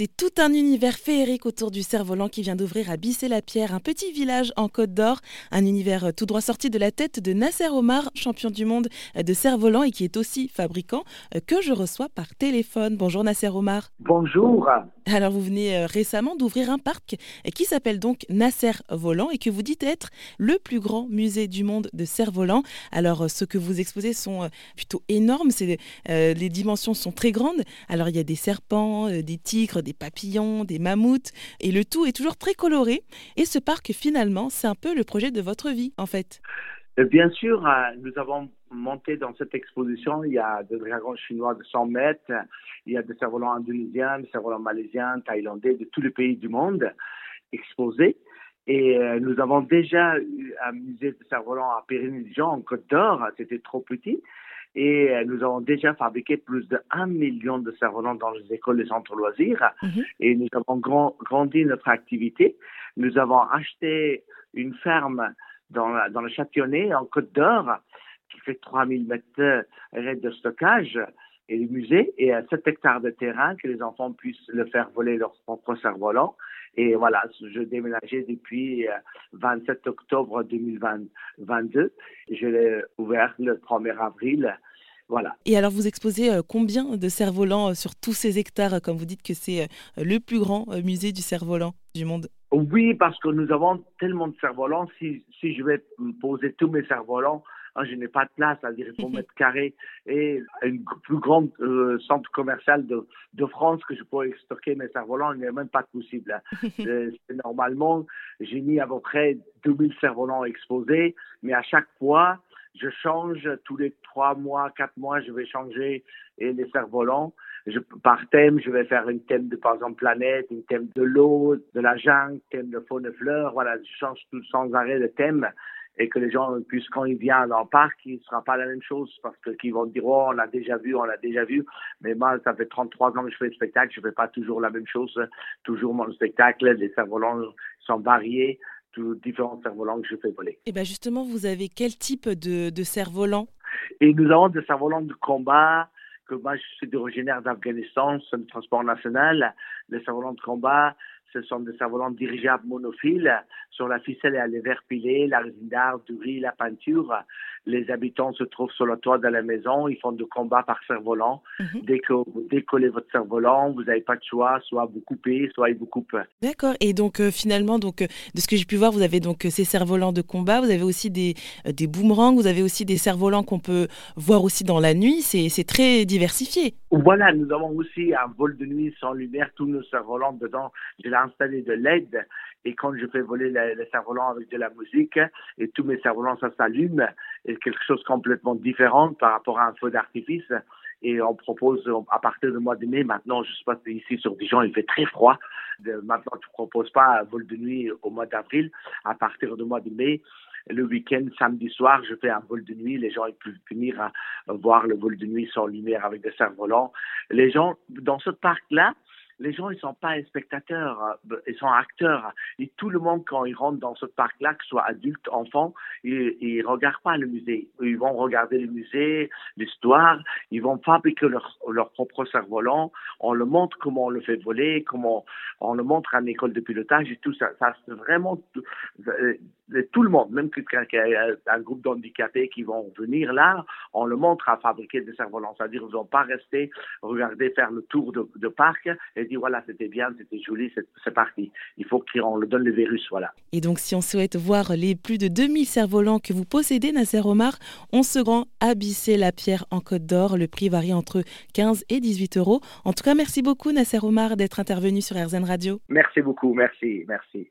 C'est tout un univers féerique autour du cerf-volant qui vient d'ouvrir à Bissé-la-Pierre, un petit village en Côte d'Or. Un univers euh, tout droit sorti de la tête de Nasser Omar, champion du monde euh, de cerf-volant et qui est aussi fabricant, euh, que je reçois par téléphone. Bonjour Nasser Omar. Bonjour. Alors vous venez récemment d'ouvrir un parc qui s'appelle donc Nasser Volant et que vous dites être le plus grand musée du monde de cerf-volant. Alors ce que vous exposez sont plutôt énormes, les dimensions sont très grandes. Alors il y a des serpents, des tigres, des papillons, des mammouths, et le tout est toujours très coloré. Et ce parc, finalement, c'est un peu le projet de votre vie, en fait. Euh, bien sûr, euh, nous avons monté dans cette exposition, il y a des dragons chinois de 100 mètres, il y a des cerfs-volants indonésiens, des cerfs-volants malaisiens, thaïlandais, de tous les pays du monde exposés. Et euh, nous avons déjà eu un musée de cerfs-volants à Périgny-Jean, en Côte d'Or, c'était trop petit. Et euh, nous avons déjà fabriqué plus de 1 million de cerfs-volants dans les écoles et centres loisirs. Mhm. Et nous avons grandi notre activité. Nous avons acheté une ferme dans, dans le Châtillonnais, en Côte d'Or, qui fait 3000 mètres de stockage et le musée et 7 hectares de terrain que les enfants puissent le faire voler leur propre cerf-volant. Et voilà, je déménageais depuis 27 euh, octobre 2022. Je l'ai ouvert le 1er avril. Voilà. Et alors, vous exposez euh, combien de cerfs-volants euh, sur tous ces hectares, comme vous dites que c'est le plus grand musée du cerf-volant du monde? Oui, parce que nous avons tellement de cerfs-volants. Si, si je vais poser tous mes cerfs-volants, ah, je n'ai pas de place, c'est-à-dire il faut mettre carré et une plus grande euh, centre commercial de, de, France que je pourrais stocker mes cerfs-volants, il n'est même pas possible. Hein. Euh, normalement, j'ai mis à peu près 2000 cerfs-volants exposés, mais à chaque fois, je change tous les trois mois, quatre mois, je vais changer et les cerfs-volants. Je, par thème, je vais faire une thème de, par exemple, planète, une thème de l'eau, de la jungle, thème de faune et fleurs. Voilà, je change tout sans arrêt de thème et que les gens puissent, quand ils viennent dans le parc, il ne sera pas la même chose parce qu'ils vont dire, oh, on l'a déjà vu, on l'a déjà vu. Mais moi, ça fait 33 ans que je fais le spectacle, je ne fais pas toujours la même chose. Toujours mon spectacle, les cerfs-volants sont variés, tous différents cerfs-volants que je fais voler. Et bien justement, vous avez quel type de, de cerfs-volants Et nous avons des cerfs-volants de combat, que moi je suis originaire d'Afghanistan, c'est le transport national. Les cerfs-volants de combat, ce sont des cerfs-volants dirigeables monophiles. Sur la ficelle, y a les verres pilés, la résine d'art, du riz, la peinture. Les habitants se trouvent sur le toit de la maison. Ils font de combats par cerf-volant. Dès que vous décollez votre cerf-volant, vous n'avez pas de choix. Soit vous coupez, soit ils vous coupent. D'accord. Et donc, euh, finalement, donc, euh, de ce que j'ai pu voir, vous avez donc euh, ces cerfs-volants de combat. Vous avez aussi des, des boomerangs. Vous avez aussi des cerfs-volants qu'on peut voir aussi dans la nuit. C'est très diversifié. Voilà. Nous avons aussi un vol de nuit sans lumière. Tous nos cerfs-volants dedans. J'ai installé de LED et quand je fais voler les cerfs-volants avec de la musique et tous mes cerfs-volants ça s'allume et quelque chose complètement différent par rapport à un feu d'artifice et on propose à partir du mois de mai maintenant je sais pas si ici sur Dijon il fait très froid maintenant tu proposes pas un vol de nuit au mois d'avril à partir du mois de mai le week-end, samedi soir, je fais un vol de nuit. Les gens ils peuvent venir à voir le vol de nuit sans lumière avec des cerfs-volants. Les gens, dans ce parc-là, les gens, ils sont pas spectateurs, euh, ils sont acteurs. Et tout le monde, quand ils rentrent dans ce parc-là, que ce soit adultes, enfants, ils, ils regardent pas le musée. Ils vont regarder le musée, l'histoire. Ils vont fabriquer leur, leur propre cerf-volant. On le montre comment on le fait voler, comment on le montre à l'école de pilotage et tout ça. C'est vraiment euh, tout le monde, même quelqu'un qui a un groupe d'handicapés qui vont venir là, on le montre à fabriquer des cerfs-volants. C'est-à-dire, ils vont pas rester, regarder, faire le tour de, de parc et dire voilà, c'était bien, c'était joli, c'est parti. Il faut qu'on le donne le virus, voilà. Et donc, si on souhaite voir les plus de 2000 cerfs-volants que vous possédez, Nasser Omar, on se rend à la pierre en Côte d'Or. Le prix varie entre 15 et 18 euros. En tout cas, merci beaucoup, Nasser Omar, d'être intervenu sur RZN Radio. Merci beaucoup, merci, merci.